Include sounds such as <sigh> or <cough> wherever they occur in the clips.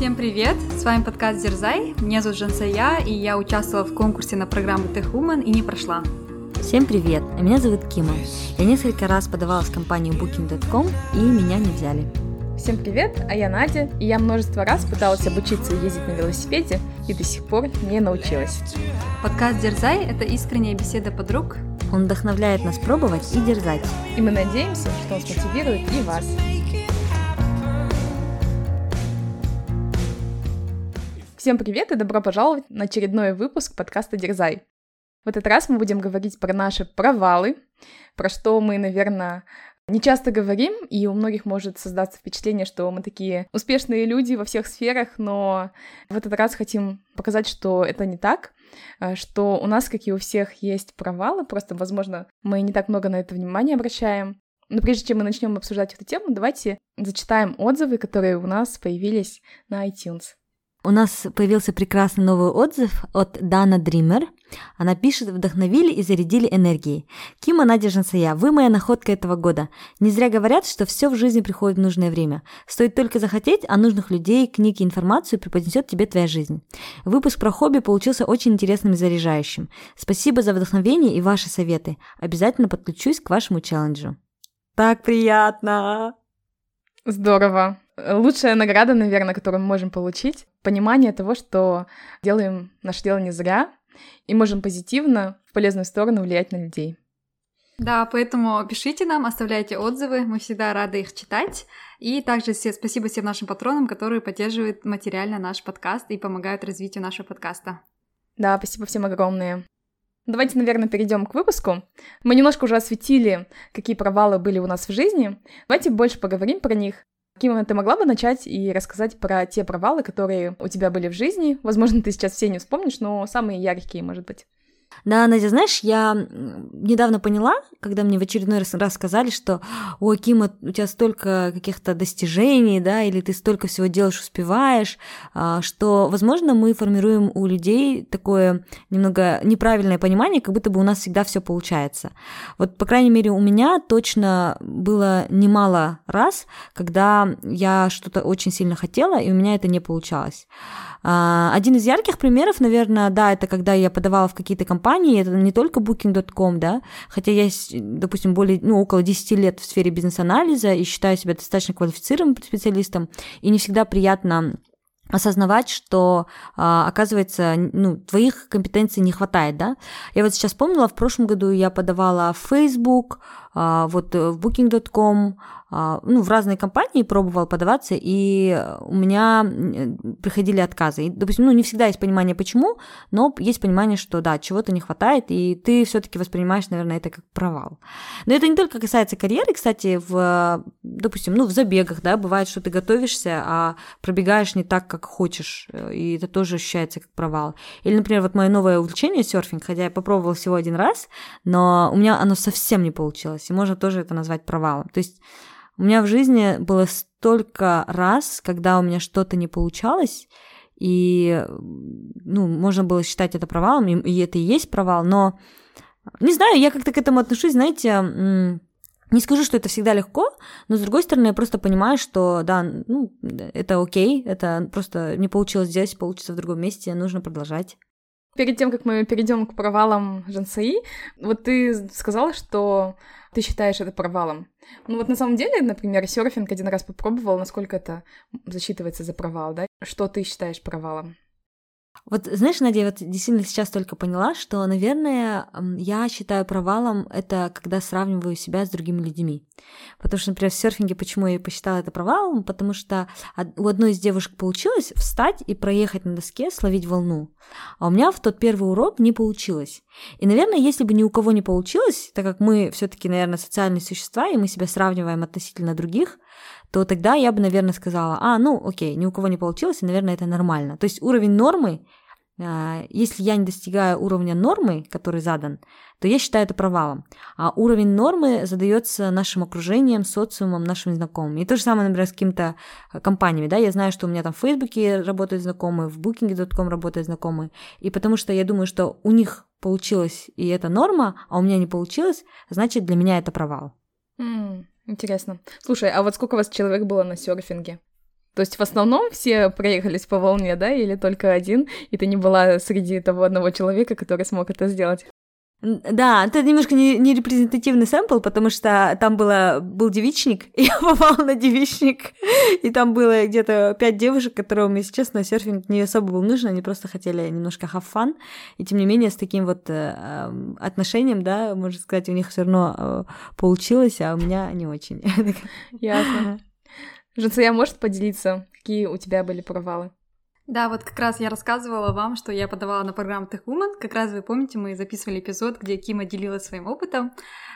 Всем привет! С вами подкаст Дерзай. Меня зовут Жансая, и я участвовала в конкурсе на программу Tech Woman и не прошла. Всем привет! Меня зовут Кима. Я несколько раз подавалась в компанию Booking.com, и меня не взяли. Всем привет, а я Надя, и я множество раз пыталась обучиться ездить на велосипеде, и до сих пор не научилась. Подкаст Дерзай – это искренняя беседа подруг. Он вдохновляет нас пробовать и дерзать. И мы надеемся, что он смотивирует и вас. Всем привет и добро пожаловать на очередной выпуск подкаста «Дерзай». В этот раз мы будем говорить про наши провалы, про что мы, наверное, не часто говорим, и у многих может создаться впечатление, что мы такие успешные люди во всех сферах, но в этот раз хотим показать, что это не так, э, что у нас, как и у всех, есть провалы, просто, возможно, мы не так много на это внимания обращаем. Но прежде чем мы начнем обсуждать эту тему, давайте зачитаем отзывы, которые у нас появились на iTunes. У нас появился прекрасный новый отзыв от Дана Дример. Она пишет, вдохновили и зарядили энергией. Кима Надя Жансая, вы моя находка этого года. Не зря говорят, что все в жизни приходит в нужное время. Стоит только захотеть, а нужных людей, книг и информацию преподнесет тебе твоя жизнь. Выпуск про хобби получился очень интересным и заряжающим. Спасибо за вдохновение и ваши советы. Обязательно подключусь к вашему челленджу. Так приятно! Здорово. Лучшая награда, наверное, которую мы можем получить, понимание того, что делаем наше дело не зря и можем позитивно, в полезную сторону влиять на людей. Да, поэтому пишите нам, оставляйте отзывы, мы всегда рады их читать. И также все, спасибо всем нашим патронам, которые поддерживают материально наш подкаст и помогают развитию нашего подкаста. Да, спасибо всем огромное. Давайте, наверное, перейдем к выпуску. Мы немножко уже осветили, какие провалы были у нас в жизни. Давайте больше поговорим про них. Кима, ты могла бы начать и рассказать про те провалы, которые у тебя были в жизни? Возможно, ты сейчас все не вспомнишь, но самые яркие, может быть. Да, Надя, знаешь, я недавно поняла, когда мне в очередной раз, сказали, что у Акима у тебя столько каких-то достижений, да, или ты столько всего делаешь, успеваешь, а, что, возможно, мы формируем у людей такое немного неправильное понимание, как будто бы у нас всегда все получается. Вот, по крайней мере, у меня точно было немало раз, когда я что-то очень сильно хотела, и у меня это не получалось. А, один из ярких примеров, наверное, да, это когда я подавала в какие-то компании, это не только booking.com, да, хотя я, допустим, более, ну, около 10 лет в сфере бизнес-анализа и считаю себя достаточно квалифицированным специалистом, и не всегда приятно осознавать, что, а, оказывается, ну, твоих компетенций не хватает, да. Я вот сейчас вспомнила, в прошлом году я подавала в Facebook, вот в booking.com, а, ну, в разные компании пробовал подаваться, и у меня приходили отказы. И, допустим, ну, не всегда есть понимание, почему, но есть понимание, что, да, чего-то не хватает, и ты все таки воспринимаешь, наверное, это как провал. Но это не только касается карьеры, кстати, в, допустим, ну, в забегах, да, бывает, что ты готовишься, а пробегаешь не так, как хочешь, и это тоже ощущается как провал. Или, например, вот мое новое увлечение серфинг, хотя я попробовала всего один раз, но у меня оно совсем не получилось, и можно тоже это назвать провалом. То есть у меня в жизни было столько раз, когда у меня что-то не получалось, и, ну, можно было считать это провалом, и это и есть провал, но, не знаю, я как-то к этому отношусь, знаете, не скажу, что это всегда легко, но с другой стороны, я просто понимаю, что да, ну, это окей, это просто не получилось здесь, получится в другом месте, нужно продолжать. Перед тем, как мы перейдем к провалам Жансаи, вот ты сказала, что ты считаешь это провалом. Ну вот на самом деле, например, серфинг один раз попробовал, насколько это засчитывается за провал, да? Что ты считаешь провалом? Вот знаешь, Надя, вот действительно сейчас только поняла, что, наверное, я считаю провалом это когда сравниваю себя с другими людьми. Потому что, например, в серфинге почему я посчитала это провалом? Потому что у одной из девушек получилось встать и проехать на доске, словить волну. А у меня в тот первый урок не получилось. И, наверное, если бы ни у кого не получилось, так как мы все-таки, наверное, социальные существа, и мы себя сравниваем относительно других, то тогда я бы, наверное, сказала, а, ну, окей, ни у кого не получилось, и, наверное, это нормально. То есть уровень нормы, а, если я не достигаю уровня нормы, который задан, то я считаю это провалом. А уровень нормы задается нашим окружением, социумом, нашими знакомыми. И то же самое, например, с какими-то а, компаниями. Да? Я знаю, что у меня там в Фейсбуке работают знакомые, в Booking.com работают знакомые. И потому что я думаю, что у них получилось, и это норма, а у меня не получилось, значит, для меня это провал. Mm. Интересно. Слушай, а вот сколько у вас человек было на серфинге? То есть в основном все проехались по волне, да, или только один, и ты не была среди того одного человека, который смог это сделать? Да, это немножко не, не репрезентативный сэмпл, потому что там было, был девичник, и <laughs> я попала на девичник, и там было где-то пять девушек, которым, если честно, серфинг не особо был нужен, они просто хотели немножко fun, и тем не менее с таким вот э, отношением, да, можно сказать, у них все равно э, получилось, а у меня не очень. <laughs> Ясно. Жансия может поделиться, какие у тебя были провалы? Да, вот как раз я рассказывала вам, что я подавала на программу Tech Woman. Как раз вы помните, мы записывали эпизод, где Кима делилась своим опытом.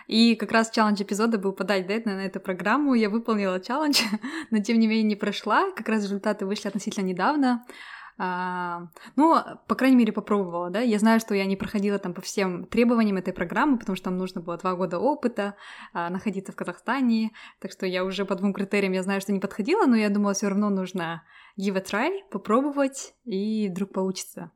И как раз челлендж эпизода был подать дедлайн на эту программу. Я выполнила челлендж, <laughs> но тем не менее не прошла. Как раз результаты вышли относительно недавно. А, ну, по крайней мере, попробовала, да. Я знаю, что я не проходила там по всем требованиям этой программы, потому что там нужно было два года опыта, а, находиться в Казахстане, так что я уже по двум критериям, я знаю, что не подходила, но я думала, все равно нужно give a try, попробовать, и вдруг получится.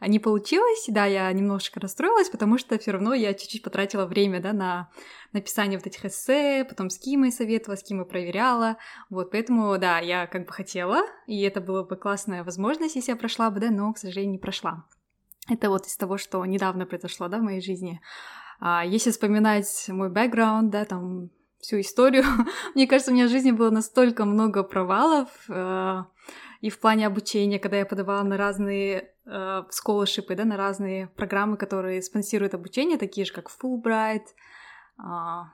А не получилось, да, я немножечко расстроилась, потому что все равно я чуть-чуть потратила время, да, на написание вот этих эссе, потом с Кимой советовала, с Кимой проверяла, вот, поэтому, да, я как бы хотела, и это была бы классная возможность, если я прошла бы, да, но, к сожалению, не прошла. Это вот из того, что недавно произошло, да, в моей жизни. А если вспоминать мой бэкграунд, да, там, всю историю, <laughs> мне кажется, у меня в жизни было настолько много провалов, э, и в плане обучения, когда я подавала на разные э, scholarship, да, на разные программы, которые спонсируют обучение, такие же, как Fulbright. Э,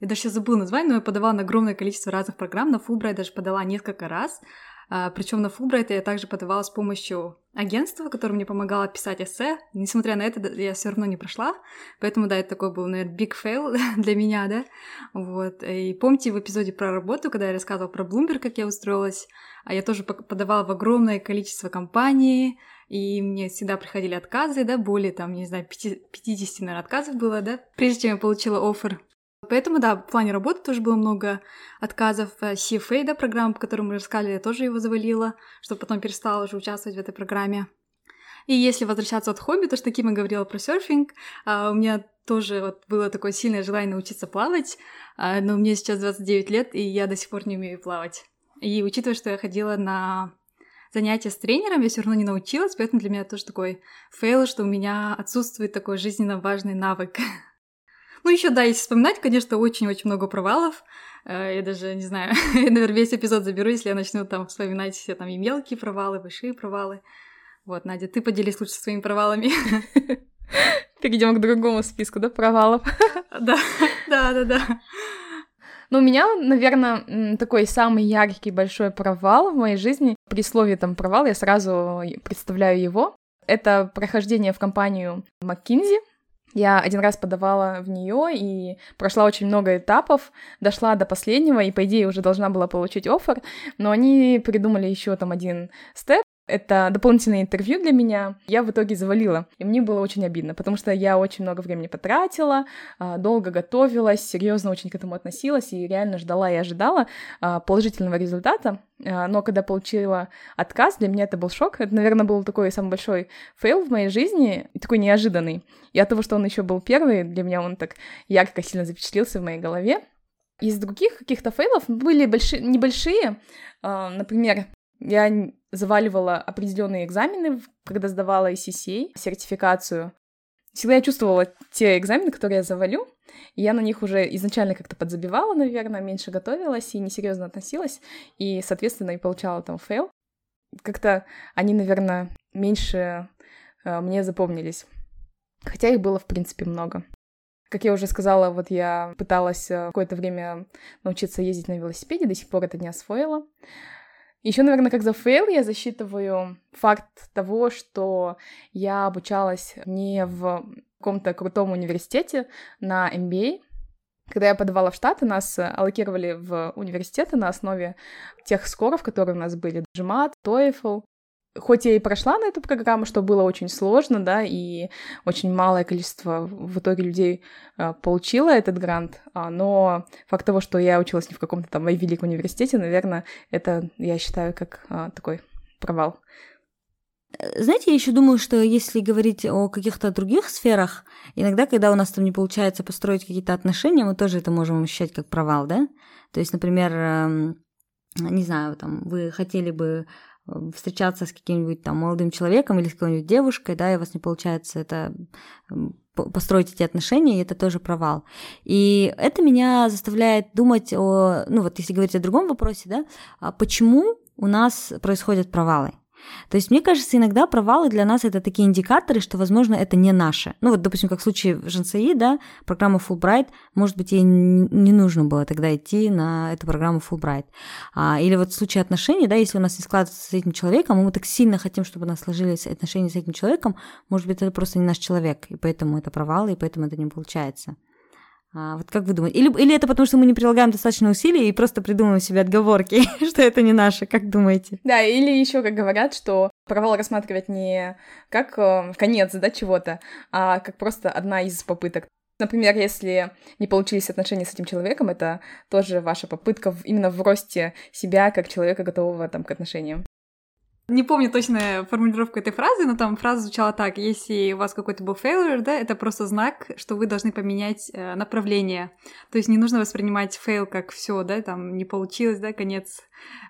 я даже сейчас забыла название, но я подавала на огромное количество разных программ. На Fulbright даже подала несколько раз. А, Причем на Фулбрайт я также подавала с помощью агентства, которое мне помогало писать эссе. Несмотря на это, я все равно не прошла. Поэтому, да, это такой был, наверное, big fail <laughs> для меня, да. Вот. И помните в эпизоде про работу, когда я рассказывала про Bloomberg, как я устроилась, а я тоже подавала в огромное количество компаний, и мне всегда приходили отказы, да, более там, не знаю, 50, наверное, отказов было, да, прежде чем я получила офер Поэтому, да, в плане работы тоже было много отказов. Э, CFA, да, программа, по которой мы рассказали, я тоже его завалила, чтобы потом перестала уже участвовать в этой программе. И если возвращаться от хобби, то, что Кима говорила про серфинг, а, у меня тоже вот было такое сильное желание научиться плавать, а, но мне сейчас 29 лет, и я до сих пор не умею плавать. И учитывая, что я ходила на занятия с тренером, я все равно не научилась, поэтому для меня тоже такой fail, что у меня отсутствует такой жизненно важный навык. <laughs> Ну, еще, да, если вспоминать, конечно, очень-очень много провалов. Э, я даже, не знаю, <laughs> наверное, весь эпизод заберу, если я начну там вспоминать все там и мелкие провалы, большие провалы. Вот, Надя, ты поделись лучше своими провалами. <laughs> Перейдем к другому списку, да, провалов. <laughs> Да, да, да, да. Но у меня, наверное, такой самый яркий большой провал в моей жизни. При слове там провал я сразу представляю его. Это прохождение в компанию McKinsey. Я один раз подавала в нее и прошла очень много этапов, дошла до последнего и, по идее, уже должна была получить офер, но они придумали еще там один степ, это дополнительное интервью для меня. Я в итоге завалила. И мне было очень обидно, потому что я очень много времени потратила, а, долго готовилась, серьезно очень к этому относилась и реально ждала и ожидала а, положительного результата. А, но когда получила отказ, для меня это был шок. Это, наверное, был такой самый большой фейл в моей жизни, такой неожиданный. И от того, что он еще был первый, для меня он так ярко сильно запечатлился в моей голове. Из других каких-то фейлов были большие, небольшие. Например, я заваливала определенные экзамены, когда сдавала ACCA, сертификацию. Всегда я чувствовала те экзамены, которые я завалю, я на них уже изначально как-то подзабивала, наверное, меньше готовилась и несерьезно относилась, и, соответственно, и получала там фейл. Как-то они, наверное, меньше э, мне запомнились. Хотя их было, в принципе, много. Как я уже сказала, вот я пыталась э, какое-то время научиться ездить на велосипеде, до сих пор это не освоила. Еще, наверное, как за фейл я засчитываю факт того, что я обучалась не в каком-то крутом университете на MBA. Когда я подавала в Штаты, нас аллокировали в университеты на основе тех скоров, которые у нас были. GMAT, TOEFL, хоть я и прошла на эту программу, что было очень сложно, да, и очень малое количество в итоге людей а, получило этот грант, а, но факт того, что я училась не в каком-то там великом университете, наверное, это я считаю как а, такой провал. Знаете, я еще думаю, что если говорить о каких-то других сферах, иногда, когда у нас там не получается построить какие-то отношения, мы тоже это можем ощущать как провал, да? То есть, например, эм, не знаю, там, вы хотели бы э, встречаться с каким-нибудь там молодым человеком или с какой-нибудь девушкой, да, и у вас не получается это построить эти отношения, и это тоже провал. И это меня заставляет думать о, ну вот если говорить о другом вопросе, да, а почему у нас происходят провалы? То есть, мне кажется, иногда провалы для нас это такие индикаторы, что, возможно, это не наше. Ну, вот, допустим, как в случае Жансаи, да, программа Fulbright, может быть, ей не нужно было тогда идти на эту программу Fulbright. А, или вот в случае отношений, да, если у нас не складывается с этим человеком, мы так сильно хотим, чтобы у нас сложились отношения с этим человеком, может быть, это просто не наш человек, и поэтому это провалы, и поэтому это не получается. А, вот как вы думаете? Или, или это потому, что мы не прилагаем достаточно усилий и просто придумываем себе отговорки, <laughs> что это не наше, как думаете? Да, или еще как говорят, что провал рассматривать не как э, конец да, чего-то, а как просто одна из попыток. Например, если не получились отношения с этим человеком, это тоже ваша попытка в, именно в росте себя как человека, готового там, к отношениям. Не помню точно формулировку этой фразы, но там фраза звучала так: если у вас какой-то был failure, да, это просто знак, что вы должны поменять э, направление. То есть не нужно воспринимать фейл как все, да, там не получилось, да, конец,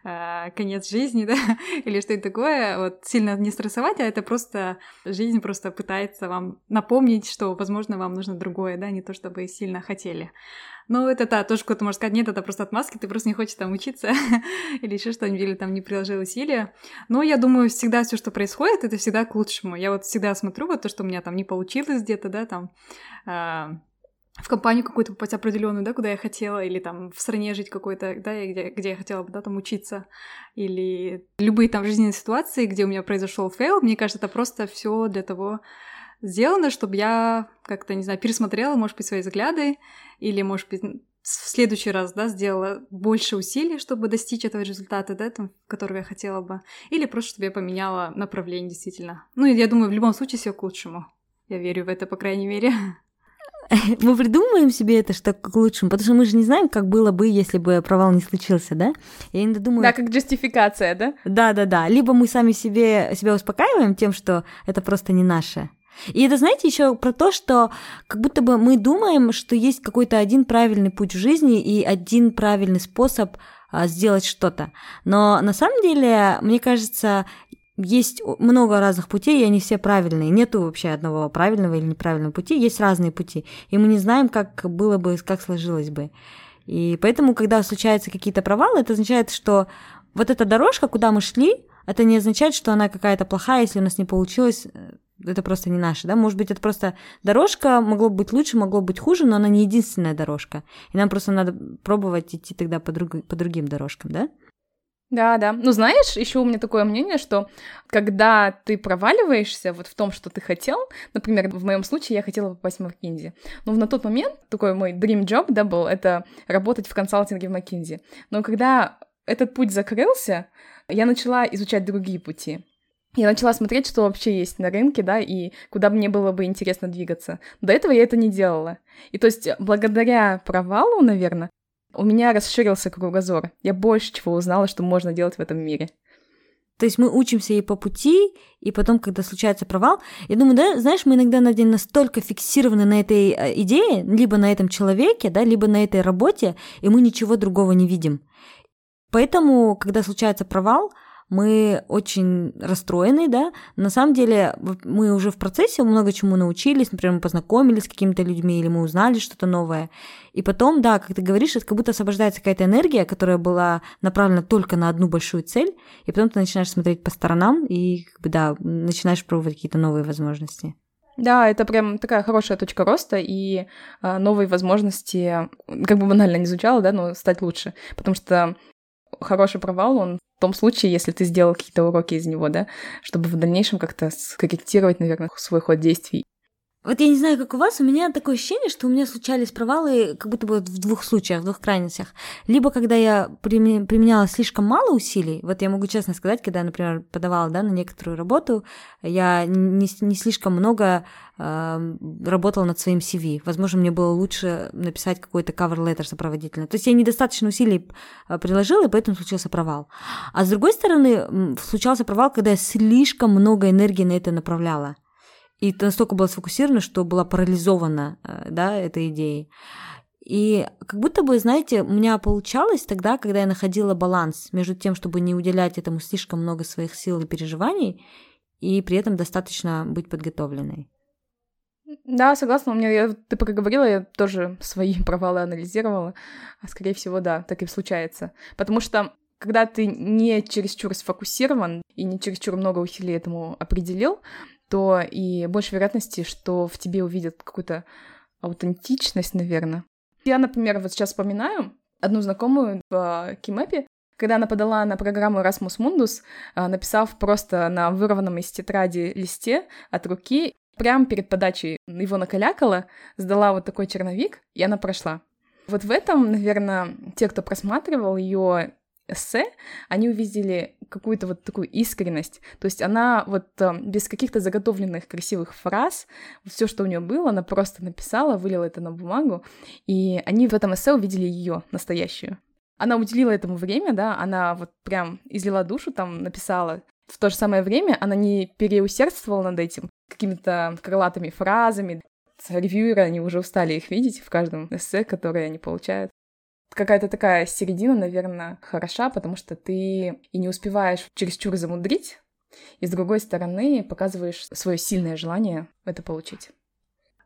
э, конец жизни, <laughs> да, или что-то такое. Вот сильно не стрессовать, а это просто жизнь просто пытается вам напомнить, что, возможно, вам нужно другое, да, не то, что вы сильно хотели. Ну, это да, тоже кто-то может сказать, нет, это просто отмазки, ты просто не хочешь там учиться <laughs> или еще что-нибудь, или там не приложил усилия. Но я думаю, всегда все, что происходит, это всегда к лучшему. Я вот всегда смотрю вот то, что у меня там не получилось где-то, да, там, э, в компанию какую-то попасть определенную, да, куда я хотела, или там в стране жить какой-то, да, где, где я хотела бы, да, там учиться, или любые там жизненные ситуации, где у меня произошел фейл, мне кажется, это просто все для того, сделано, чтобы я как-то, не знаю, пересмотрела, может быть, свои взгляды, или, может быть, в следующий раз, да, сделала больше усилий, чтобы достичь этого результата, да, там, которого я хотела бы, или просто, чтобы я поменяла направление, действительно. Ну, я думаю, в любом случае все к лучшему. Я верю в это, по крайней мере. <laughs> <laughs> Мы придумываем себе это, что к лучшему, потому что мы же не знаем, как было бы, если бы провал не случился, да? Я иногда думаю... Да, как джастификация, да? Да-да-да. Либо мы сами себе, себя успокаиваем тем, что это просто не наше, и это, знаете, еще про то, что как будто бы мы думаем, что есть какой-то один правильный путь в жизни и один правильный способ а, сделать что-то. Но на самом деле, мне кажется, есть много разных путей, и они все правильные. Нету вообще одного правильного или неправильного пути, есть разные пути. И мы не знаем, как было бы, как сложилось бы. И поэтому, когда случаются какие-то провалы, это означает, что вот эта дорожка, куда мы шли, это не означает, что она какая-то плохая, если у нас не получилось э, это просто не наше, да, может быть, это просто дорожка, могло быть лучше, могло быть хуже, но она не единственная дорожка, и нам просто надо пробовать идти тогда по, друг, по другим дорожкам, да? Да, да. Ну, знаешь, еще у меня такое мнение, что когда ты проваливаешься вот в том, что ты хотел, например, в моем случае я хотела попасть в McKinsey, но на тот момент такой мой dream job, да, был, это работать в консалтинге в McKinsey. Но когда этот путь закрылся, я начала изучать другие пути я начала смотреть, что вообще есть на рынке, да, и куда мне было бы интересно двигаться. До этого я это не делала. И то есть благодаря провалу, наверное, у меня расширился кругозор. Я больше чего узнала, что можно делать в этом мире. То есть мы учимся и по пути, и потом, когда случается провал, я думаю, да, знаешь, мы иногда на день настолько фиксированы на этой э, идее, либо на этом человеке, да, либо на этой работе, и мы ничего другого не видим. Поэтому, когда случается провал, мы очень расстроены, да. На самом деле мы уже в процессе много чему научились, например, мы познакомились с какими-то людьми или мы узнали что-то новое. И потом, да, как ты говоришь, это как будто освобождается какая-то энергия, которая была направлена только на одну большую цель, и потом ты начинаешь смотреть по сторонам и, как бы, да, начинаешь пробовать какие-то новые возможности. Да, это прям такая хорошая точка роста и э, новые возможности, как бы банально не звучало, да, но стать лучше. Потому что хороший провал, он том случае, если ты сделал какие-то уроки из него, да, чтобы в дальнейшем как-то скорректировать, наверное, свой ход действий. Вот я не знаю, как у вас, у меня такое ощущение, что у меня случались провалы как будто бы в двух случаях, в двух крайностях. Либо когда я применяла слишком мало усилий, вот я могу честно сказать, когда например, подавала да, на некоторую работу, я не, не слишком много э, работала над своим CV. Возможно, мне было лучше написать какой-то cover letter сопроводительный. То есть я недостаточно усилий э, приложила, и поэтому случился провал. А с другой стороны, случался провал, когда я слишком много энергии на это направляла и настолько была сфокусирована, что была парализована, э, да, этой идеей. И как будто бы, знаете, у меня получалось тогда, когда я находила баланс между тем, чтобы не уделять этому слишком много своих сил и переживаний, и при этом достаточно быть подготовленной. Да, согласна. У меня, я, ты пока говорила, я тоже свои <laughs> провалы анализировала. А скорее всего, да, так и случается. Потому что когда ты не чересчур сфокусирован и не чересчур много усилий этому определил, то и больше вероятности, что в тебе увидят какую-то аутентичность, наверное. Я, например, вот сейчас вспоминаю одну знакомую в Кимэпе, когда она подала на программу Erasmus Mundus, а, написав просто на вырванном из тетради листе от руки, прямо перед подачей его накалякала, сдала вот такой черновик, и она прошла. Вот в этом, наверное, те, кто просматривал ее эссе, они увидели какую-то вот такую искренность. То есть она вот э, без каких-то заготовленных красивых фраз, все, что у нее было, она просто написала, вылила это на бумагу, и они в этом эссе увидели ее настоящую. Она уделила этому время, да, она вот прям излила душу, там написала. В то же самое время она не переусердствовала над этим какими-то крылатыми фразами. Ревьюеры, они уже устали их видеть в каждом эссе, которое они получают какая-то такая середина, наверное, хороша, потому что ты и не успеваешь чересчур замудрить, и с другой стороны показываешь свое сильное желание это получить.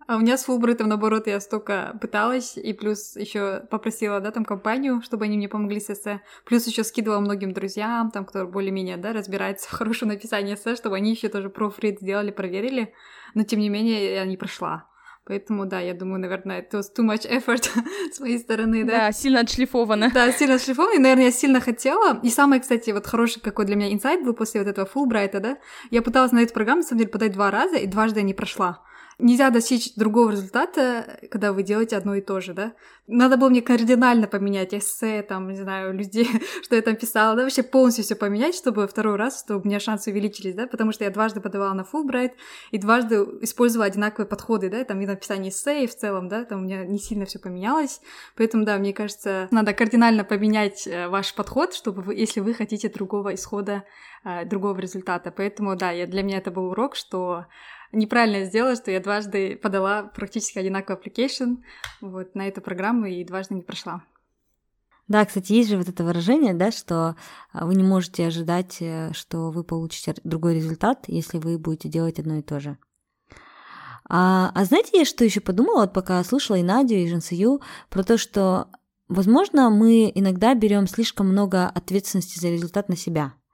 А у меня с Фулбрайтом, наоборот, я столько пыталась, и плюс еще попросила, да, там, компанию, чтобы они мне помогли с эссе, плюс еще скидывала многим друзьям, там, кто более-менее, да, разбирается в хорошем написании эссе, чтобы они еще тоже профрид сделали, проверили, но, тем не менее, я не прошла. Поэтому, да, я думаю, наверное, это too much effort <laughs> с моей стороны, да. Да, сильно отшлифовано. Да, сильно отшлифовано, и, наверное, я сильно хотела. И самое, кстати, вот хороший какой для меня инсайт был после вот этого Фулбрайта, да, я пыталась на эту программу, на самом деле, подать два раза, и дважды я не прошла. Нельзя достичь другого результата, когда вы делаете одно и то же, да. Надо было мне кардинально поменять эссе, там, не знаю, людей, <laughs> что я там писала, да, вообще полностью все поменять, чтобы второй раз, чтобы у меня шансы увеличились, да, потому что я дважды подавала на Fulbright и дважды использовала одинаковые подходы, да, там и написание эссе, и в целом, да, там у меня не сильно все поменялось, поэтому, да, мне кажется, надо кардинально поменять э, ваш подход, чтобы вы, если вы хотите другого исхода, э, другого результата, поэтому, да, я, для меня это был урок, что неправильно сделала, что я дважды подала практически одинаковый application вот, на эту программу и дважды не прошла. Да, кстати, есть же вот это выражение, да, что а, вы не можете ожидать, э, что вы получите другой результат, если вы будете делать одно и то же. А, а знаете, я что еще подумала, вот пока слушала и Надю, и Жансию, про то, что, возможно, мы иногда берем слишком много ответственности за результат на себя –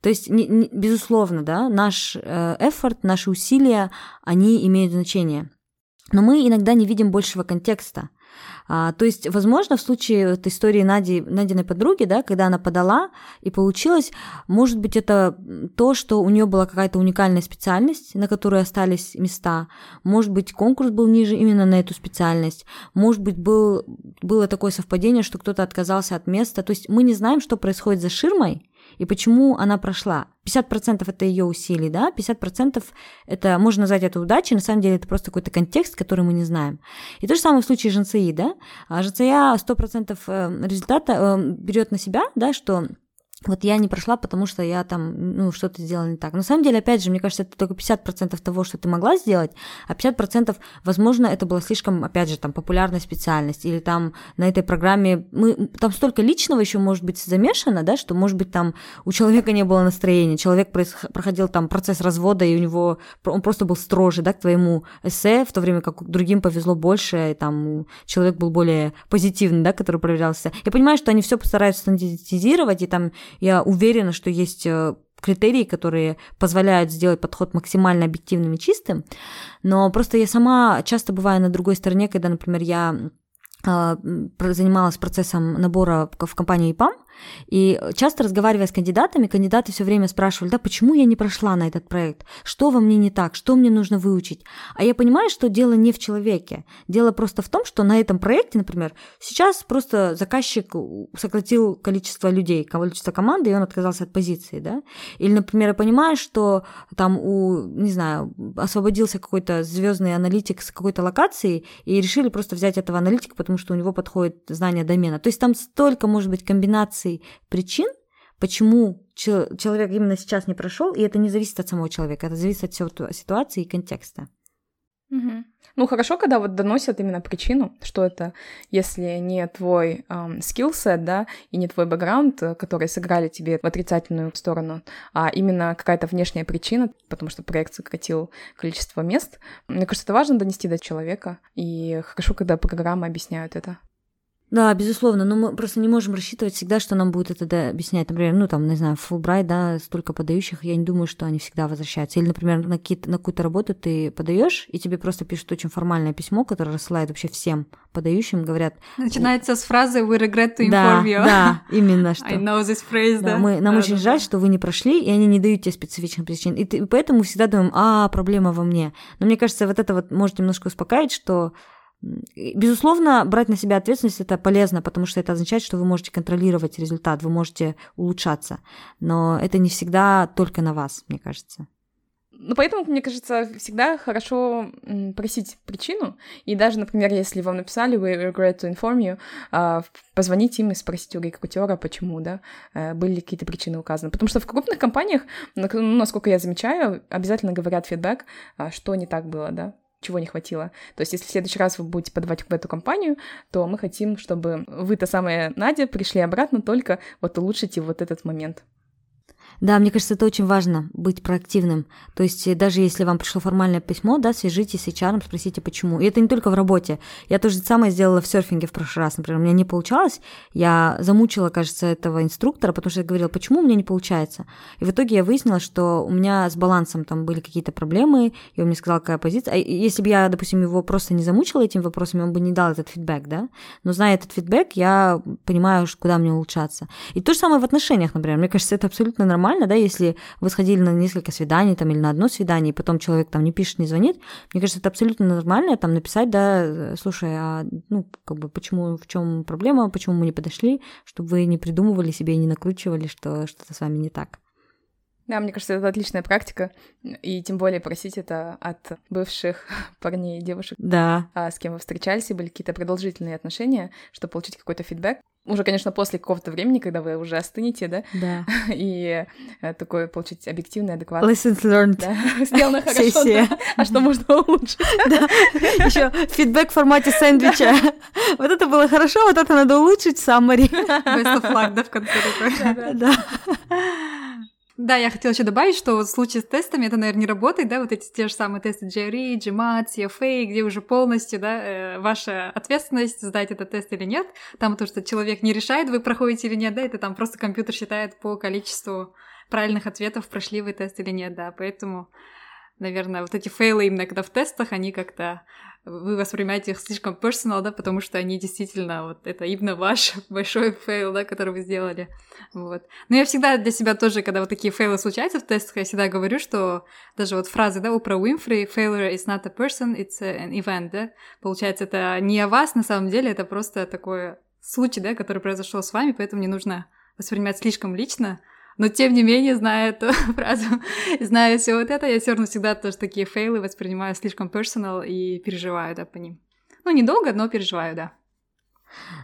то есть, не, не, безусловно, да, наш эфорт, наши усилия, они имеют значение. Но мы иногда не видим большего контекста. А, то есть, возможно, в случае вот истории Нади, Надиной подруги, да, когда она подала и получилось, может быть, это то, что у нее была какая-то уникальная специальность, на которую остались места. Может быть, конкурс был ниже именно на эту специальность. Может быть, был, было такое совпадение, что кто-то отказался от места. То есть мы не знаем, что происходит за ширмой, и почему она прошла. 50% это ее усилий, да, 50% это, можно назвать это удачей, на самом деле это просто какой-то контекст, который мы не знаем. И то же самое в случае ЖНЦИ, да, а ЖНЦИ 100% э, результата э, берет на себя, да, что вот я не прошла, потому что я там, ну, что-то сделала не так. На самом деле, опять же, мне кажется, это только 50% того, что ты могла сделать, а 50%, возможно, это была слишком, опять же, там, популярная специальность, или там на этой программе, мы, там столько личного еще может быть замешано, да, что, может быть, там у человека не было настроения, человек проходил там процесс развода, и у него, он просто был строже, да, к твоему эссе, в то время как другим повезло больше, и там человек был более позитивный, да, который проверялся. Я понимаю, что они все постараются стандартизировать, и там я уверена, что есть э, критерии, которые позволяют сделать подход максимально объективным и чистым. Но просто я сама часто бываю на другой стороне, когда, например, я а, занималась процессом набора в компанию ИПАМ, и часто разговаривая с кандидатами, кандидаты все время спрашивали, да, почему я не прошла на этот проект, что во мне не так, что мне нужно выучить. А я понимаю, что дело не в человеке. Дело просто в том, что на этом проекте, например, сейчас просто заказчик сократил количество людей, количество команды, и он отказался от позиции, да. Или, например, я понимаю, что там у, не знаю, освободился какой-то звездный аналитик с какой-то локации, и решили просто взять этого аналитика, потому что у него подходит знание домена. То есть там столько может быть комбинаций комбинацией причин, почему человек именно сейчас не прошел, и это не зависит от самого человека, это зависит от ситуации и контекста. Угу. Ну, хорошо, когда вот доносят именно причину, что это, если не твой эм, skillset, да, и не твой бэкграунд, э, которые сыграли тебе в отрицательную сторону, а именно какая-то внешняя причина, потому что проект сократил количество мест. Мне кажется, это важно донести до человека, и хорошо, когда программы объясняют это. Да, безусловно, но мы просто не можем рассчитывать всегда, что нам будет это да, объяснять. Например, ну там, не знаю, Фулбрайт, да, столько подающих, я не думаю, что они всегда возвращаются. Или, например, на, на какую-то работу ты подаешь, и тебе просто пишут очень формальное письмо, которое рассылает вообще всем подающим, говорят... Начинается с фразы «We regret to inform да, you». Да, именно <laughs> что. I know this phrase, да. да. Мы, нам да, очень да, жаль, да. что вы не прошли, и они не дают тебе специфичных причин. И, ты, поэтому всегда думаем, а, проблема во мне. Но мне кажется, вот это вот может немножко успокаивать, что Безусловно, брать на себя ответственность это полезно, потому что это означает, что вы можете контролировать результат, вы можете улучшаться. Но это не всегда только на вас, мне кажется. Ну, поэтому, мне кажется, всегда хорошо просить причину. И даже, например, если вам написали «We regret to inform you», а, позвонить им и спросить у рекрутера, почему, да, э, были ли какие-то причины указаны. Потому что в крупных компаниях, ну, насколько я замечаю, обязательно говорят фидбэк, а, что не так было, да, чего не хватило. То есть, если в следующий раз вы будете подавать в эту компанию, то мы хотим, чтобы вы, та самая Надя, пришли обратно только вот улучшите вот этот момент. Да, мне кажется, это очень важно, быть проактивным. То есть э, даже если вам пришло формальное письмо, да, свяжитесь с HR, спросите, почему. И это не только в работе. Я тоже самое сделала в серфинге в прошлый раз, например. У меня не получалось, я замучила, кажется, этого инструктора, потому что я говорила, почему у меня не получается. И в итоге я выяснила, что у меня с балансом там были какие-то проблемы, и он мне сказал, какая позиция. А если бы я, допустим, его просто не замучила этими вопросами, он бы не дал этот фидбэк, да. Но зная этот фидбэк, я понимаю, куда мне улучшаться. И то же самое в отношениях, например. Мне кажется, это абсолютно нормально нормально, да, если вы сходили на несколько свиданий там или на одно свидание, и потом человек там не пишет, не звонит, мне кажется, это абсолютно нормально там написать, да, слушай, а ну, как бы, почему, в чем проблема, почему мы не подошли, чтобы вы не придумывали себе и не накручивали, что что-то с вами не так. Да, мне кажется, это отличная практика, и тем более просить это от бывших <laughs> парней и девушек, да. А, с кем вы встречались, и были какие-то продолжительные отношения, чтобы получить какой-то фидбэк. Уже, конечно, после какого-то времени, когда вы уже остынете, да? Да. <laughs> И э, такое получить объективный, адекватный. Lessons learned. Да. <laughs> Сделано хорошо, да. А что можно улучшить? Да. Еще фидбэк в формате сэндвича. Вот это было хорошо, вот это надо улучшить summary. Best of luck, да, в конце такой. Да. Да, я хотела еще добавить, что в случае с тестами это, наверное, не работает, да, вот эти те же самые тесты GRE, GMAT, CFA, где уже полностью, да, э, ваша ответственность, сдать этот тест или нет. Там то, что человек не решает, вы проходите или нет, да, это там просто компьютер считает по количеству правильных ответов, прошли вы тест или нет, да, поэтому, наверное, вот эти фейлы именно когда в тестах, они как-то вы воспринимаете их слишком personal, да, потому что они действительно, вот это именно ваш <laughs> большой фейл, да, который вы сделали, вот. Но я всегда для себя тоже, когда вот такие фейлы случаются в тестах, я всегда говорю, что даже вот фразы, да, Опры Уинфри, failure is not a person, it's an event, да, получается, это не о вас, на самом деле, это просто такой случай, да, который произошел с вами, поэтому не нужно воспринимать слишком лично, но тем не менее, зная эту <laughs> фразу, зная все вот это, я все равно всегда тоже такие фейлы воспринимаю слишком personal и переживаю, да, по ним. Ну, недолго, но переживаю, да.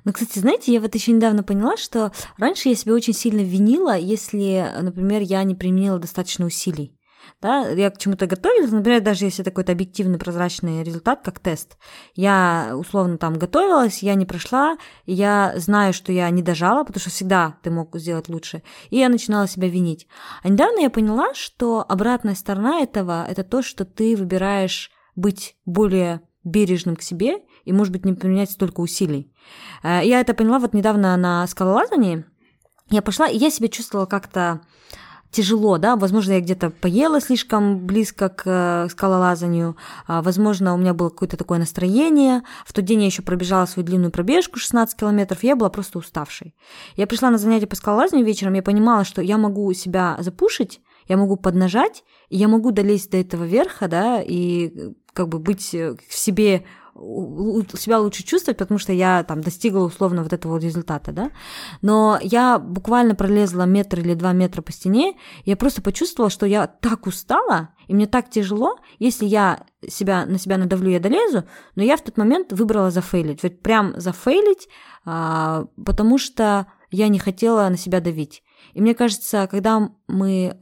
Ну, кстати, знаете, я вот еще недавно поняла, что раньше я себя очень сильно винила, если, например, я не применила достаточно усилий да, я к чему-то готовилась, например, даже если это какой-то объективный прозрачный результат, как тест, я условно там готовилась, я не прошла, я знаю, что я не дожала, потому что всегда ты мог сделать лучше, и я начинала себя винить. А недавно я поняла, что обратная сторона этого – это то, что ты выбираешь быть более бережным к себе и, может быть, не применять столько усилий. Э, я это поняла вот недавно на скалолазании. Я пошла, и я себя чувствовала как-то тяжело, да, возможно, я где-то поела слишком близко к э, скалолазанию, а, возможно, у меня было какое-то такое настроение, в тот день я еще пробежала свою длинную пробежку 16 километров, я была просто уставшей. Я пришла на занятие по скалолазанию вечером, я понимала, что я могу себя запушить, я могу поднажать, я могу долезть до этого верха, да, и э, как бы быть э, в себе себя лучше чувствовать, потому что я там достигла условно вот этого вот результата, да. Но я буквально пролезла метр или два метра по стене, и я просто почувствовала, что я так устала, и мне так тяжело, если я себя, на себя надавлю, я долезу, но я в тот момент выбрала зафейлить, вот прям зафейлить, а, потому что я не хотела на себя давить. И мне кажется, когда мы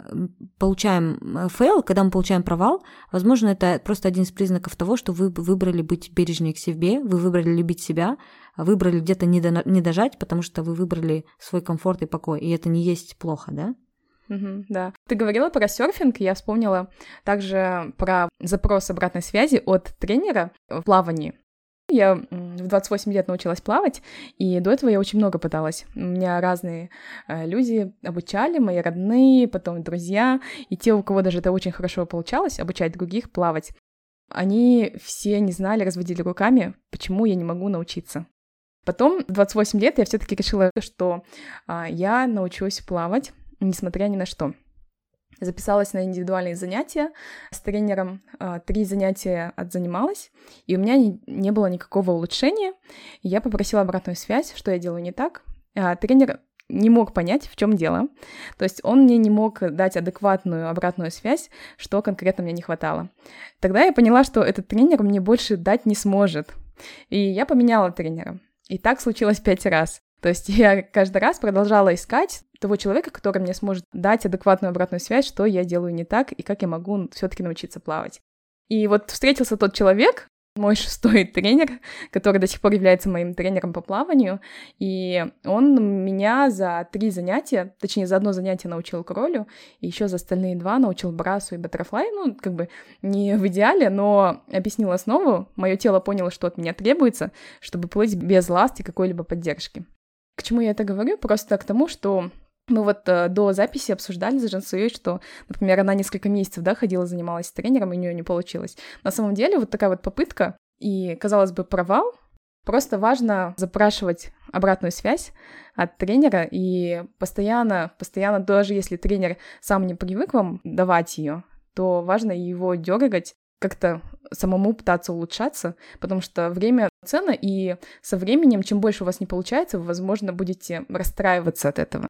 получаем фейл, когда мы получаем провал, возможно, это просто один из признаков того, что вы выбрали быть бережнее к себе, вы выбрали любить себя, выбрали где-то не дожать, потому что вы выбрали свой комфорт и покой, и это не есть плохо, да? Угу, да. Ты говорила про серфинг, я вспомнила также про запрос обратной связи от тренера в плавании. Я в 28 лет научилась плавать, и до этого я очень много пыталась. У меня разные э, люди обучали, мои родные, потом друзья, и те, у кого даже это очень хорошо получалось, обучать других плавать. Они все не знали, разводили руками, почему я не могу научиться. Потом, в 28 лет, я все-таки решила, что а, я научусь плавать, несмотря ни на что записалась на индивидуальные занятия с тренером. А, три занятия отзанималась, и у меня не, было никакого улучшения. Я попросила обратную связь, что я делаю не так. А, тренер не мог понять, в чем дело. То есть он мне не мог дать адекватную обратную связь, что конкретно мне не хватало. Тогда я поняла, что этот тренер мне больше дать не сможет. И я поменяла тренера. И так случилось пять раз. То есть я каждый раз продолжала искать того человека, который мне сможет дать адекватную обратную связь, что я делаю не так и как я могу все-таки научиться плавать. И вот встретился тот человек, мой <laughs> шестой тренер, который до сих пор является моим тренером по плаванию, и он меня за три занятия, точнее, за одно занятие научил кролю, и еще за остальные два научил брасу и баттерфлай, ну, как бы не в идеале, но объяснил основу, мое тело поняло, что от меня требуется, чтобы плыть без ласт и какой-либо поддержки. К чему я это говорю? Просто к тому, что мы вот э, до записи обсуждали за Жансуей, что, например, она несколько месяцев, да, ходила, занималась с тренером, и у нее не получилось. На самом деле вот такая вот попытка и, казалось бы, провал, просто важно запрашивать обратную связь от тренера и постоянно, постоянно, даже если тренер сам не привык вам давать ее, то важно его дергать, как-то самому пытаться улучшаться, потому что время ценно, и со временем, чем больше у вас не получается, вы, возможно, будете расстраиваться от этого.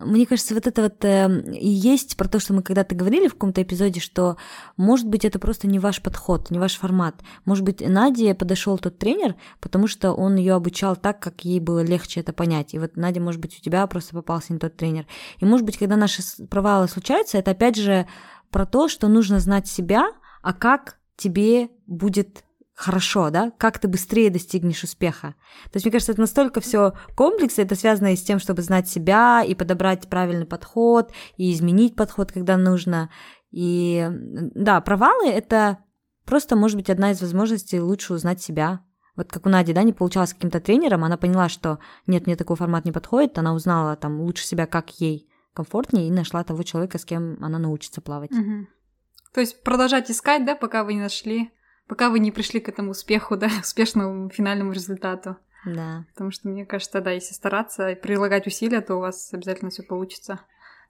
Мне кажется, вот это вот э, и есть про то, что мы когда-то говорили в каком-то эпизоде, что, может быть, это просто не ваш подход, не ваш формат. Может быть, Наде подошел тот тренер, потому что он ее обучал так, как ей было легче это понять. И вот, Надя, может быть, у тебя просто попался не тот тренер. И, может быть, когда наши провалы случаются, это опять же про то, что нужно знать себя, а как тебе будет хорошо, да, как ты быстрее достигнешь успеха. То есть, мне кажется, это настолько все комплексно, это связано и с тем, чтобы знать себя и подобрать правильный подход, и изменить подход, когда нужно. И да, провалы — это просто, может быть, одна из возможностей лучше узнать себя. Вот как у Нади, да, не получалось каким-то тренером, она поняла, что нет, мне такой формат не подходит, она узнала там лучше себя, как ей комфортнее, и нашла того человека, с кем она научится плавать. Угу. То есть продолжать искать, да, пока вы не нашли пока вы не пришли к этому успеху, да, <laughs> успешному финальному результату. Да. Потому что, мне кажется, да, если стараться и прилагать усилия, то у вас обязательно все получится.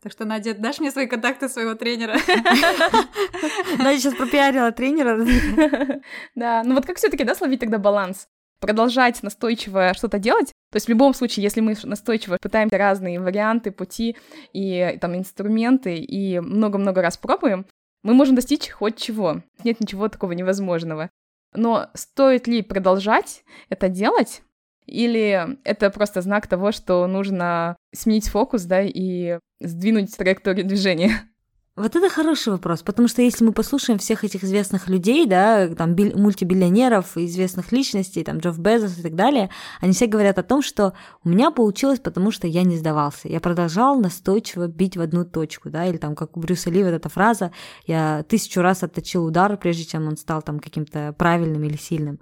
Так что, Надя, дашь мне свои контакты своего тренера? <laughs> Надя сейчас пропиарила тренера. <laughs> Да, ну вот как все таки да, словить тогда баланс? Продолжать настойчиво что-то делать, то есть в любом случае, если мы настойчиво пытаемся разные варианты, пути и там инструменты и много-много раз пробуем, мы можем достичь хоть чего. Нет ничего такого невозможного. Но стоит ли продолжать это делать? Или это просто знак того, что нужно сменить фокус, да, и сдвинуть траекторию движения? <laughs> Вот это хороший вопрос, потому что если мы послушаем всех этих известных людей, да, там мультибиллионеров, известных личностей, там Джефф Безос и так далее, они все говорят о том, что у меня получилось, потому что я не сдавался. Я продолжал настойчиво бить в одну точку, да, или там как у Брюса Ли вот эта фраза, я тысячу раз отточил удар, прежде чем он стал там каким-то правильным или сильным.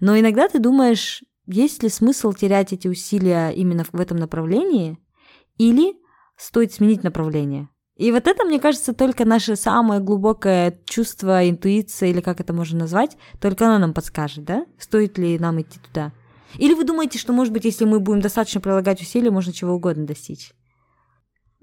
Но иногда ты думаешь, есть ли смысл терять эти усилия именно в этом направлении, или стоит сменить направление? И вот это, мне кажется, только наше самое глубокое чувство, интуиция, или как это можно назвать, только оно нам подскажет, да? Стоит ли нам идти туда? Или вы думаете, что, может быть, если мы будем достаточно прилагать усилия, можно чего угодно достичь?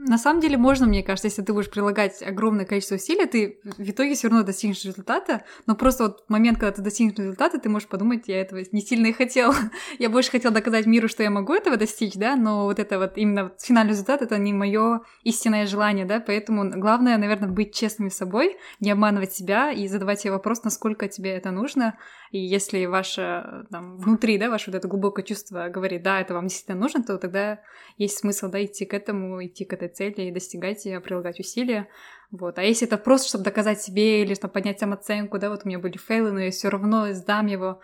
На самом деле можно, мне кажется, если ты будешь прилагать огромное количество усилий, ты в итоге все равно достигнешь результата, но просто вот момент, когда ты достигнешь результата, ты можешь подумать, я этого не сильно и хотел. <laughs> я больше хотел доказать миру, что я могу этого достичь, да, но вот это вот именно финальный результат, это не мое истинное желание, да, поэтому главное, наверное, быть честным с собой, не обманывать себя и задавать себе вопрос, насколько тебе это нужно, и если ваше там, внутри, да, ваше вот это глубокое чувство говорит, да, это вам действительно нужно, то тогда есть смысл, да, идти к этому, идти к этой цели достигать ее, прилагать усилия. Вот. А если это просто, чтобы доказать себе или чтобы поднять самооценку, да, вот у меня были фейлы, но я все равно сдам его,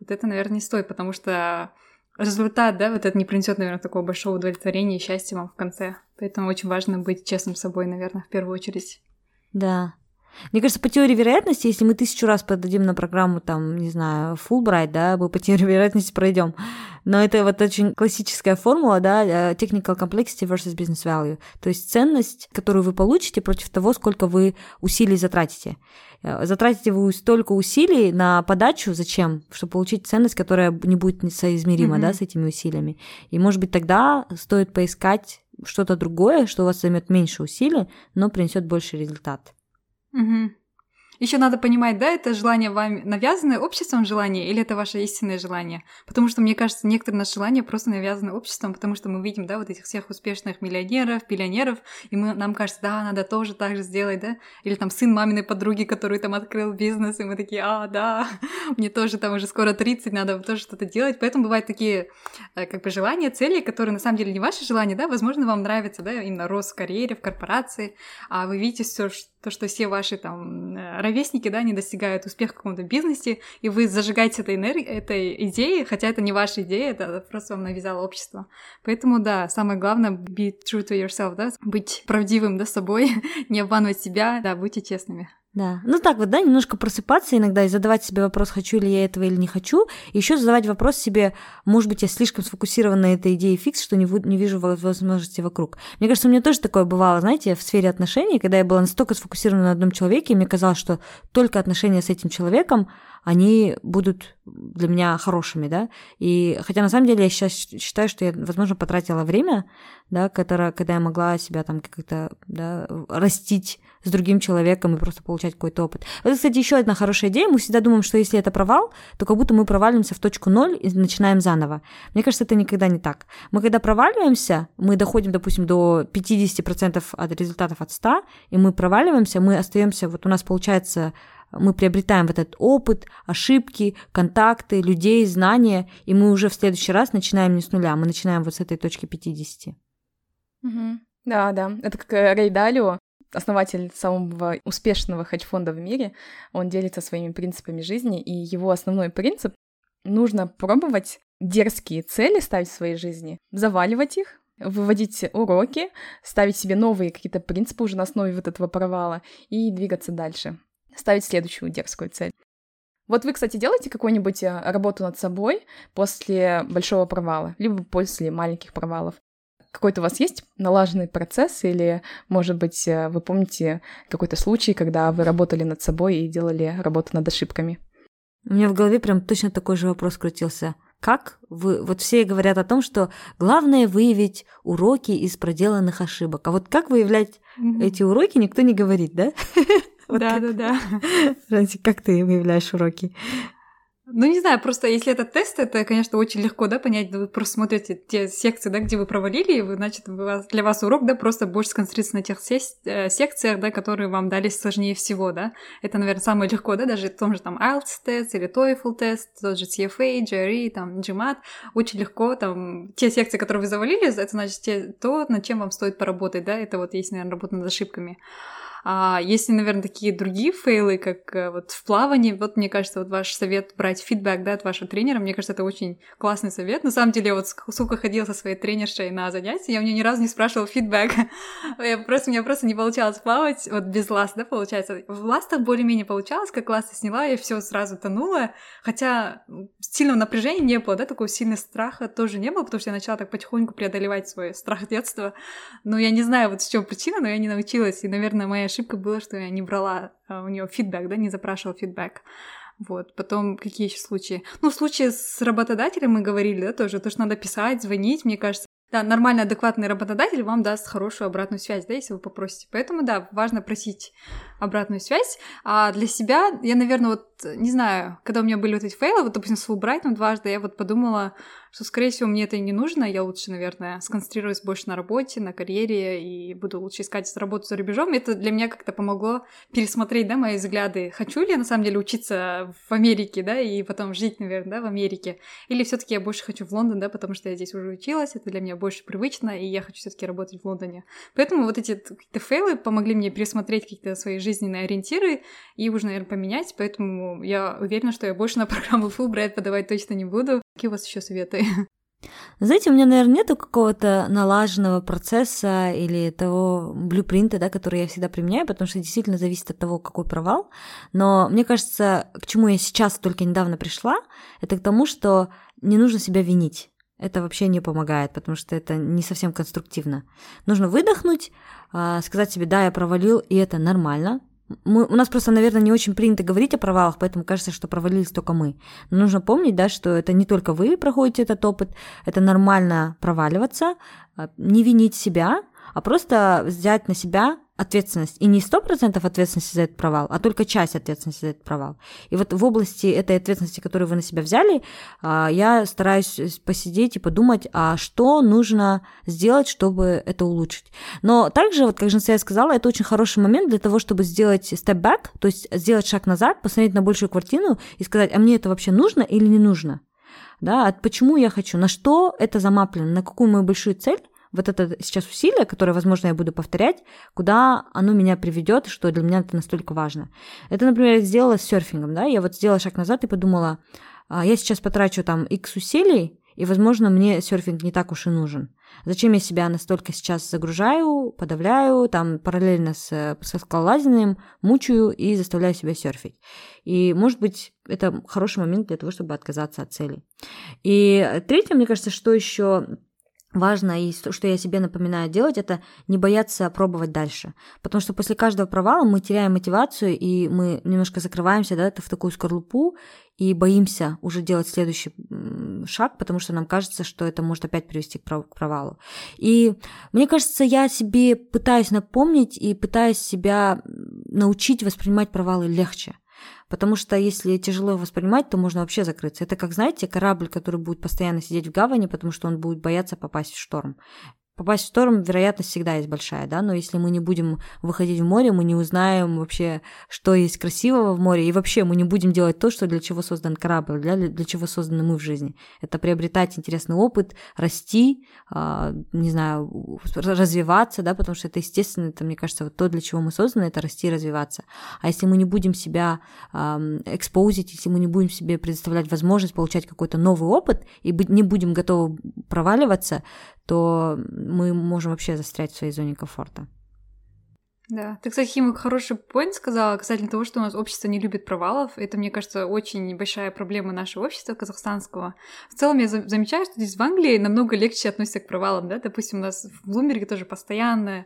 вот это, наверное, не стоит, потому что результат, да, вот это не принесет, наверное, такого большого удовлетворения и счастья вам в конце. Поэтому очень важно быть честным с собой, наверное, в первую очередь. Да, мне кажется, по теории вероятности, если мы тысячу раз подадим на программу, там, не знаю, Fulbright, да, мы по теории <laughs> вероятности пройдем. Но это вот очень классическая формула, да, э, technical complexity versus business value. То есть ценность, которую вы получите против того, сколько вы усилий затратите. Э, затратите вы столько усилий на подачу, зачем? Чтобы получить ценность, которая не будет несоизмерима, mm-hmm. да, с этими усилиями. И, может быть, тогда стоит поискать что-то другое, что у вас займет меньше усилий, но принесет больше результат. Угу. Еще надо понимать, да, это желание вам навязанное обществом желание или это ваше истинное желание? Потому что, мне кажется, некоторые наши желания просто навязаны обществом, потому что мы видим, да, вот этих всех успешных миллионеров, биллионеров, и мы, нам кажется, да, надо тоже так же сделать, да? Или там сын маминой подруги, который там открыл бизнес, и мы такие, а, да, <laughs> мне тоже там уже скоро 30, надо тоже что-то делать. Поэтому бывают такие, э, как бы, желания, цели, которые на самом деле не ваши желания, да, возможно, вам нравится, да, именно рост в карьере, в корпорации, а вы видите все, то, что все ваши там э, ровесники, да, не достигают успеха в каком-то бизнесе, и вы зажигаете этой энергией, этой идеей, хотя это не ваша идея, это просто вам навязало общество. Поэтому, да, самое главное — be true to yourself, да, быть правдивым, да, собой, <laughs> не обманывать себя, да, будьте честными. Да. Ну так вот, да, немножко просыпаться иногда и задавать себе вопрос, хочу ли я этого или не хочу. Еще задавать вопрос себе, может быть, я слишком сфокусирована на этой идее фикс, что не, не вижу возможности вокруг. Мне кажется, у меня тоже такое бывало, знаете, в сфере отношений, когда я была настолько сфокусирована на одном человеке, и мне казалось, что только отношения с этим человеком, они будут для меня хорошими, да. И хотя на самом деле я сейчас считаю, что я, возможно, потратила время, да, которое, когда я могла себя там как-то да, растить с другим человеком и просто получать какой-то опыт. Это, кстати, еще одна хорошая идея. Мы всегда думаем, что если это провал, то как будто мы провалимся в точку ноль и начинаем заново. Мне кажется, это никогда не так. Мы когда проваливаемся, мы доходим, допустим, до 50% от результатов от 100, и мы проваливаемся, мы остаемся, вот у нас получается мы приобретаем вот этот опыт, ошибки, контакты, людей, знания, и мы уже в следующий раз начинаем не с нуля, мы начинаем вот с этой точки 50. Угу. Да, да. Это как э, Рей Далио, основатель самого успешного хедж-фонда в мире, он делится своими принципами жизни, и его основной принцип — нужно пробовать дерзкие цели ставить в своей жизни, заваливать их, выводить уроки, ставить себе новые какие-то принципы уже на основе вот этого провала и двигаться дальше, ставить следующую дерзкую цель. Вот вы, кстати, делаете какую-нибудь э, работу над собой после большого провала, либо после маленьких провалов? Какой-то у вас есть налаженный процесс, или, может быть, э, вы помните какой-то случай, когда вы работали над собой и делали работу над ошибками? У меня в голове прям точно такой же вопрос крутился. Как вы... Вот все говорят о том, что главное выявить уроки из проделанных ошибок. А вот как выявлять mm-hmm. эти уроки, никто не говорит, да? <laughs> Да, да, да. Как ты выявляешь уроки? Ну, не знаю, просто если это тест, это, конечно, очень легко, да, понять, вы просто смотрите те секции, да, где вы провалили, и вы, значит, для вас урок, да, просто больше сконцентрироваться на тех э, секциях, да, которые вам дались сложнее всего, да. Это, наверное, самое легко, да, даже в том же там IELTS тест или TOEFL тест, тот же CFA, GRE, там, GMAT, очень легко, там, те секции, которые вы завалили, это, значит, те, то, над чем вам стоит поработать, да, это вот есть, наверное, работа над ошибками. А если, наверное, такие другие фейлы, как э, вот в плавании, вот мне кажется, вот ваш совет брать фидбэк, да, от вашего тренера, мне кажется, это очень классный совет. На самом деле, вот сколько ходила со своей тренершей на занятия, я у нее ни разу не спрашивала фидбэк. <laughs> я просто, у меня просто не получалось плавать, вот без ласт, да, получается. В ластах более-менее получалось, как ласты сняла, я все сразу тонула, хотя сильного напряжения не было, да, такого сильного страха тоже не было, потому что я начала так потихоньку преодолевать свой страх детства. Но я не знаю, вот с чем причина, но я не научилась, и, наверное, моя ошибка была, что я не брала а, у нее фидбэк, да, не запрашивала фидбэк. Вот, потом какие еще случаи? Ну, в случае с работодателем мы говорили, да, тоже, то, что надо писать, звонить, мне кажется, да, нормальный, адекватный работодатель вам даст хорошую обратную связь, да, если вы попросите. Поэтому, да, важно просить обратную связь. А для себя, я, наверное, вот, не знаю, когда у меня были вот эти фейлы, вот, допустим, с Фулбрайтом дважды, я вот подумала, что, скорее всего, мне это и не нужно, я лучше, наверное, сконцентрируюсь больше на работе, на карьере, и буду лучше искать работу за рубежом. Это для меня как-то помогло пересмотреть, да, мои взгляды. Хочу ли я, на самом деле, учиться в Америке, да, и потом жить, наверное, да, в Америке? Или все таки я больше хочу в Лондон, да, потому что я здесь уже училась, это для меня больше привычно, и я хочу все таки работать в Лондоне. Поэтому вот эти какие-то фейлы помогли мне пересмотреть какие-то свои жизненные ориентиры и уже, наверное, поменять, поэтому я уверена, что я больше на программу Fulbright подавать точно не буду. Какие у вас еще советы? <laughs> Знаете, у меня, наверное, нету какого-то налаженного процесса или того блюпринта, да, который я всегда применяю, потому что действительно зависит от того, какой провал. Но мне кажется, к чему я сейчас только недавно пришла, это к тому, что не нужно себя винить. Это вообще не помогает, потому что это не совсем конструктивно. Нужно выдохнуть, а, сказать себе, да, я провалил, и это нормально, мы, у нас просто, наверное, не очень принято говорить о провалах, поэтому кажется, что провалились только мы. Но нужно помнить, да, что это не только вы проходите этот опыт, это нормально проваливаться, а, не винить себя, а просто взять на себя ответственность. И не сто процентов ответственности за этот провал, а только часть ответственности за этот провал. И вот в области этой ответственности, которую вы на себя взяли, а, я стараюсь посидеть и подумать, а что нужно сделать, чтобы это улучшить. Но также, вот как Женсея сказала, это очень хороший момент для того, чтобы сделать step back, то есть сделать шаг назад, посмотреть на большую картину и сказать, а мне это вообще нужно или не нужно? Да, почему я хочу, на что это замаплено, на какую мою большую цель, вот это сейчас усилие, которое, возможно, я буду повторять, куда оно меня приведет, что для меня это настолько важно. Это, например, я сделала с серфингом, да, я вот сделала шаг назад и подумала, «А, я сейчас потрачу там X усилий, и, возможно, мне серфинг не так уж и нужен. Зачем я себя настолько сейчас загружаю, подавляю, там параллельно с, со скалолазанием мучаю и заставляю себя серфить. И, может быть, это хороший момент для того, чтобы отказаться от цели. И третье, мне кажется, что еще важно и что я себе напоминаю делать, это не бояться пробовать дальше. Потому что после каждого провала мы теряем мотивацию, и мы немножко закрываемся да, в такую скорлупу и боимся уже делать следующий шаг, потому что нам кажется, что это может опять привести к провалу. И мне кажется, я себе пытаюсь напомнить и пытаюсь себя научить воспринимать провалы легче. Потому что если тяжело воспринимать, то можно вообще закрыться. Это как, знаете, корабль, который будет постоянно сидеть в гавани, потому что он будет бояться попасть в шторм попасть в шторм, вероятность всегда есть большая, да, но если мы не будем выходить в море, мы не узнаем вообще, что есть красивого в море, и вообще мы не будем делать то, что для чего создан корабль, для, для чего созданы мы в жизни. Это приобретать интересный опыт, расти, э, не знаю, развиваться, да, потому что это естественно, это, мне кажется, вот то, для чего мы созданы, это расти и развиваться. А если мы не будем себя э, экспозить, если мы не будем себе предоставлять возможность получать какой-то новый опыт и быть, не будем готовы проваливаться, то мы можем вообще застрять в своей зоне комфорта. Да, ты, кстати, Хима, хороший point сказала касательно того, что у нас общество не любит провалов. Это, мне кажется, очень большая проблема нашего общества казахстанского. В целом я замечаю, что здесь в Англии намного легче относятся к провалам, да, допустим, у нас в Блумберге тоже постоянно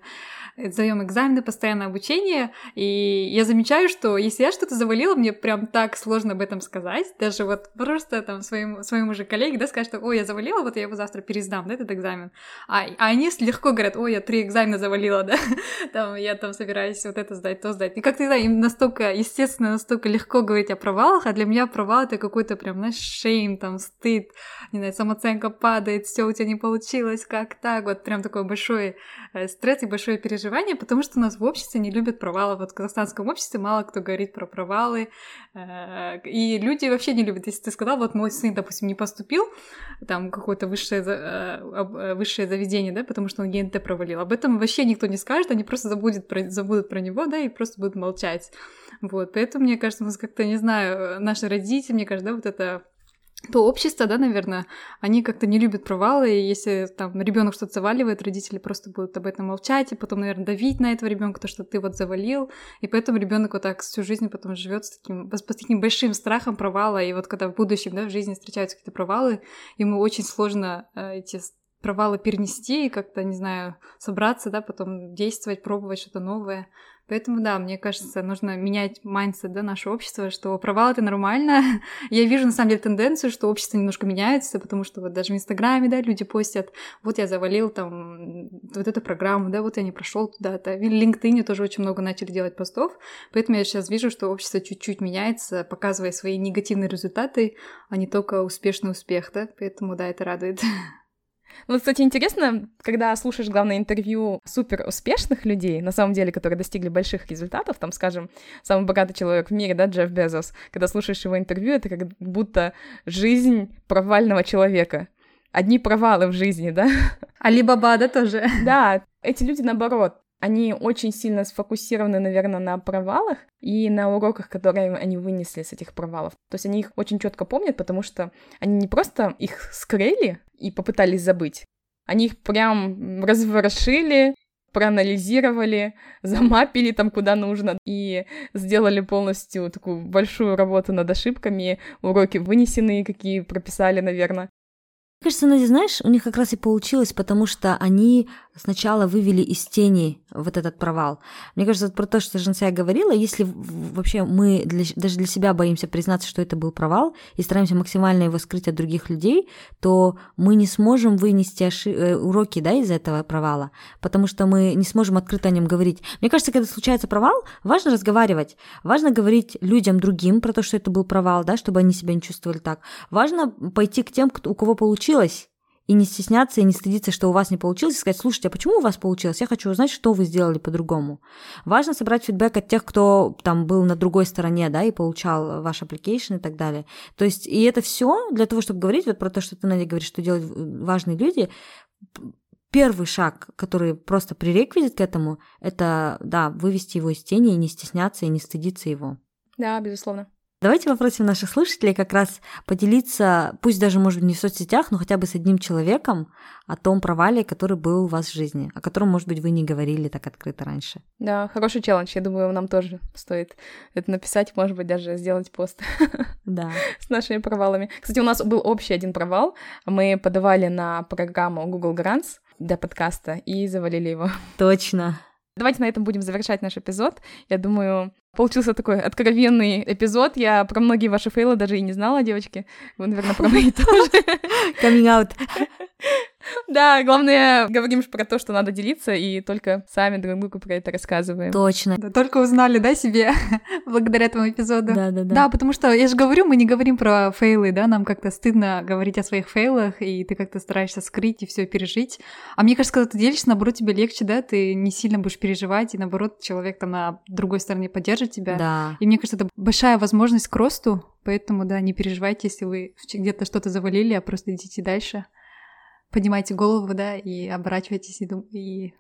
сдаем экзамены, постоянное обучение, и я замечаю, что если я что-то завалила, мне прям так сложно об этом сказать, даже вот просто там своему, своему же коллеге, да, сказать, что, ой, я завалила, вот я его завтра пересдам, да, этот экзамен, а, а они легко говорят, ой, я три экзамена завалила, <laughs> да, там, я там собираюсь вот это сдать, то сдать, и как-то, да, им настолько, естественно, настолько легко говорить о провалах, а для меня провал это какой-то прям, знаешь, шейм, там, стыд, не знаю, самооценка падает, все у тебя не получилось, как так, вот прям такой большой э, стресс и большое переживание потому что у нас в обществе не любят провалы. Вот в казахстанском обществе мало кто говорит про провалы. Э, и люди вообще не любят. Если ты сказал, вот мой сын, допустим, не поступил, там какое-то высшее, э, высшее заведение, да, потому что он ГНТ провалил. Об этом вообще никто не скажет, они просто забудут про, забудут про него, да, и просто будут молчать. Вот, поэтому, мне кажется, мы как-то, не знаю, наши родители, мне кажется, да, вот это то общество, да, наверное, они как-то не любят провалы, и если там ребенок что-то заваливает, родители просто будут об этом молчать, и потом, наверное, давить на этого ребенка, то, что ты вот завалил, и поэтому ребенок вот так всю жизнь потом живет с таким, с таким большим страхом провала, и вот когда в будущем, да, в жизни встречаются какие-то провалы, ему очень сложно э, эти провалы перенести и как-то, не знаю, собраться, да, потом действовать, пробовать что-то новое. Поэтому, да, мне кажется, нужно менять mindset, да, наше общество, что провал — это нормально. <laughs> я вижу, на самом деле, тенденцию, что общество немножко меняется, потому что вот даже в Инстаграме, да, люди постят, вот я завалил там вот эту программу, да, вот я не прошел туда-то. В LinkedIn тоже очень много начали делать постов, поэтому я сейчас вижу, что общество чуть-чуть меняется, показывая свои негативные результаты, а не только успешный успех, да, поэтому, да, это радует. <laughs> Ну, кстати, интересно, когда слушаешь, главное, интервью супер успешных людей, на самом деле, которые достигли больших результатов, там, скажем, самый богатый человек в мире, да, Джефф Безос, когда слушаешь его интервью, это как будто жизнь провального человека. Одни провалы в жизни, да? <laughs> Али Баба, да, тоже? <laughs> Да, эти люди, наоборот, они очень сильно сфокусированы, наверное, на провалах и на уроках, которые они вынесли с этих провалов. То есть они их очень четко помнят, потому что они не просто их скрыли и попытались забыть, они их прям разворошили, проанализировали, <laughs> замапили там куда нужно и сделали полностью такую большую работу над ошибками, уроки вынесенные, какие прописали, наверное. Кажется, Надя, знаешь, у них как раз и получилось, потому что они сначала вывели из тени вот этот провал. Мне кажется, про то, что Женсая говорила, если вообще мы для, даже для себя боимся признаться, что это был провал, и стараемся максимально его скрыть от других людей, то мы не сможем вынести оши- э, уроки да, из этого провала, потому что мы не сможем открыто о нем говорить. Мне кажется, когда случается провал, важно разговаривать, важно говорить людям другим про то, что это был провал, да, чтобы они себя не чувствовали так. Важно пойти к тем, кто, у кого получилось, и не стесняться и не стыдиться, что у вас не получилось, и сказать, слушайте, а почему у вас получилось? Я хочу узнать, что вы сделали по-другому. Важно собрать фидбэк от тех, кто там был на другой стороне, да, и получал ваш application и так далее. То есть, и это все для того, чтобы говорить вот про то, что ты, Надя, говоришь, что делают важные люди, первый шаг, который просто пререквизит к этому, это, да, вывести его из тени и не стесняться и не стыдиться его. Да, безусловно. Давайте попросим наших слушателей как раз поделиться, пусть даже, может быть, не в соцсетях, но хотя бы с одним человеком о том провале, который был у вас в жизни, о котором, может быть, вы не говорили так открыто раньше. Да, хороший челлендж. Я думаю, нам тоже стоит это написать, может быть, даже сделать пост <laughs> да. с нашими провалами. Кстати, у нас был общий один провал. Мы подавали на программу Google Grants для подкаста и завалили его. Точно. Давайте на этом будем завершать наш эпизод. Я думаю, получился такой откровенный эпизод. Я про многие ваши фейлы даже и не знала, девочки. Вы, наверное, про мои <laughs> тоже. Coming out. Да, главное, говорим про то, что надо делиться, и только сами друг другу про это рассказываем. Точно. Да, только узнали, да, себе <laughs> благодаря этому эпизоду. Да, да, да. Да, потому что я же говорю, мы не говорим про фейлы, да, нам как-то стыдно говорить о своих фейлах, и ты как-то стараешься скрыть и все пережить. А мне кажется, когда ты делишься, наоборот, тебе легче, да, ты не сильно будешь переживать, и наоборот, человек там на другой стороне поддержит тебя. Да. И мне кажется, это большая возможность к росту, поэтому, да, не переживайте, если вы где-то что-то завалили, а просто идите дальше поднимайте голову, да, и оборачивайтесь и, дум- и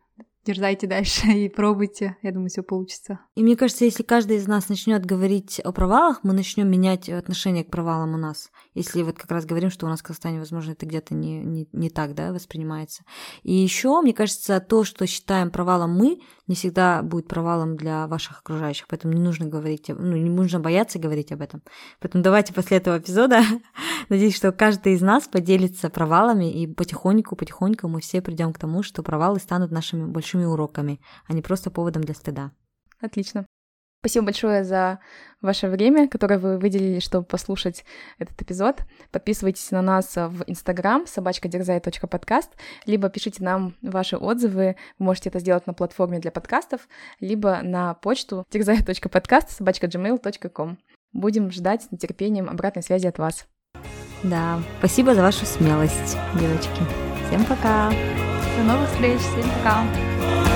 дерзайте дальше <laughs> и пробуйте. Я думаю, все получится. И мне кажется, если каждый из нас начнет говорить о провалах, мы начнем менять отношение к провалам у нас. Если вот как раз говорим, что у нас в Казахстане, возможно, это где-то не, не, не так да, воспринимается. И еще, мне кажется, то, что считаем провалом мы, не всегда будет провалом для ваших окружающих. Поэтому не нужно говорить, ну, не нужно бояться говорить об этом. Поэтому давайте после этого эпизода, <laughs> надеюсь, что каждый из нас поделится провалами, и потихоньку, потихоньку мы все придем к тому, что провалы станут нашими большими уроками, а не просто поводом для стыда. Отлично. Спасибо большое за ваше время, которое вы выделили, чтобы послушать этот эпизод. Подписывайтесь на нас в Инстаграм собачкадерзай.подкаст, либо пишите нам ваши отзывы. Вы можете это сделать на платформе для подкастов, либо на почту дерзай.подкаст собачкагmail.com. Будем ждать с нетерпением обратной связи от вас. Да, спасибо за вашу смелость, девочки. Всем пока! До новых встреч, всем пока!